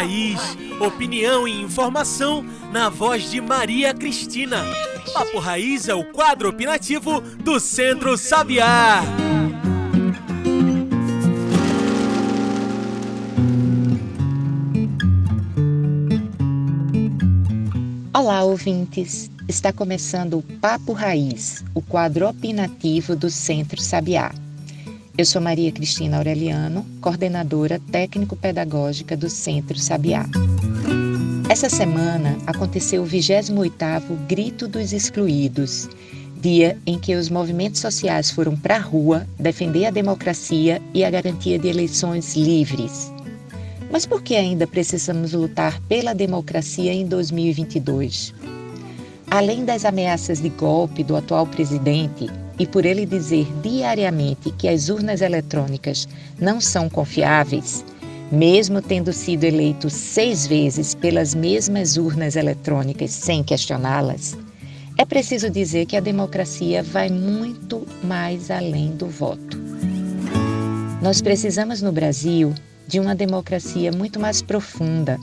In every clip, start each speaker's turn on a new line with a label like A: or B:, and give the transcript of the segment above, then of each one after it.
A: Raiz, opinião e informação na voz de Maria Cristina. Papo Raiz é o quadro opinativo do Centro Sabiá.
B: Olá, ouvintes! Está começando o Papo Raiz, o quadro opinativo do Centro Sabiá. Eu sou Maria Cristina Aureliano, coordenadora técnico-pedagógica do Centro Sabiá. Essa semana aconteceu o 28º Grito dos Excluídos, dia em que os movimentos sociais foram para a rua defender a democracia e a garantia de eleições livres. Mas por que ainda precisamos lutar pela democracia em 2022? Além das ameaças de golpe do atual presidente, e por ele dizer diariamente que as urnas eletrônicas não são confiáveis, mesmo tendo sido eleito seis vezes pelas mesmas urnas eletrônicas sem questioná-las, é preciso dizer que a democracia vai muito mais além do voto. Nós precisamos no Brasil de uma democracia muito mais profunda,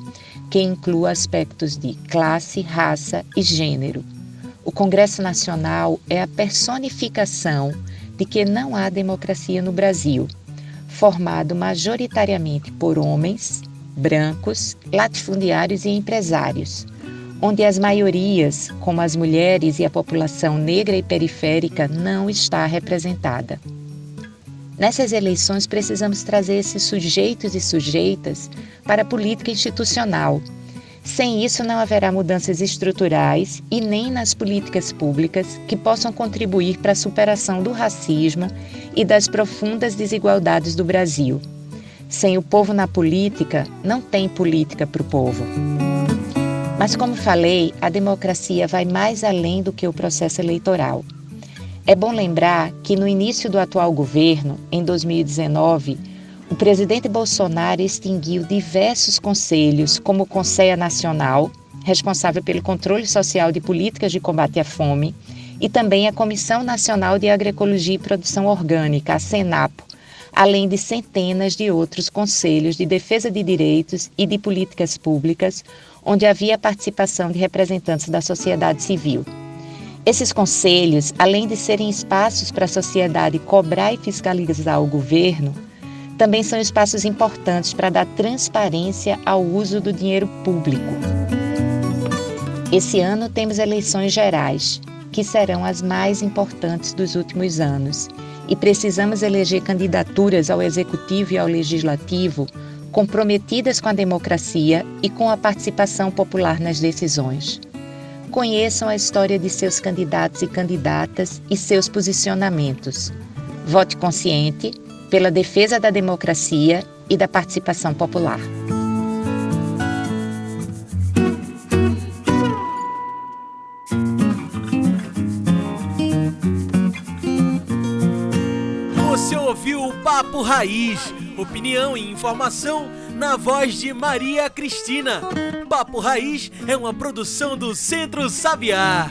B: que inclua aspectos de classe, raça e gênero o Congresso Nacional é a personificação de que não há democracia no Brasil, formado majoritariamente por homens, brancos, latifundiários e empresários, onde as maiorias, como as mulheres e a população negra e periférica, não está representada. Nessas eleições, precisamos trazer esses sujeitos e sujeitas para a política institucional sem isso, não haverá mudanças estruturais e nem nas políticas públicas que possam contribuir para a superação do racismo e das profundas desigualdades do Brasil. Sem o povo na política, não tem política para o povo. Mas, como falei, a democracia vai mais além do que o processo eleitoral. É bom lembrar que no início do atual governo, em 2019, o presidente Bolsonaro extinguiu diversos conselhos, como o Conselho Nacional, responsável pelo controle social de políticas de combate à fome, e também a Comissão Nacional de Agroecologia e Produção Orgânica, a SENAPO, além de centenas de outros conselhos de defesa de direitos e de políticas públicas, onde havia participação de representantes da sociedade civil. Esses conselhos, além de serem espaços para a sociedade cobrar e fiscalizar o governo, também são espaços importantes para dar transparência ao uso do dinheiro público. Esse ano temos eleições gerais, que serão as mais importantes dos últimos anos, e precisamos eleger candidaturas ao executivo e ao legislativo comprometidas com a democracia e com a participação popular nas decisões. Conheçam a história de seus candidatos e candidatas e seus posicionamentos. Vote consciente pela defesa da democracia e da participação popular.
A: Você ouviu o Papo Raiz, opinião e informação na voz de Maria Cristina. Papo Raiz é uma produção do Centro Sabiá.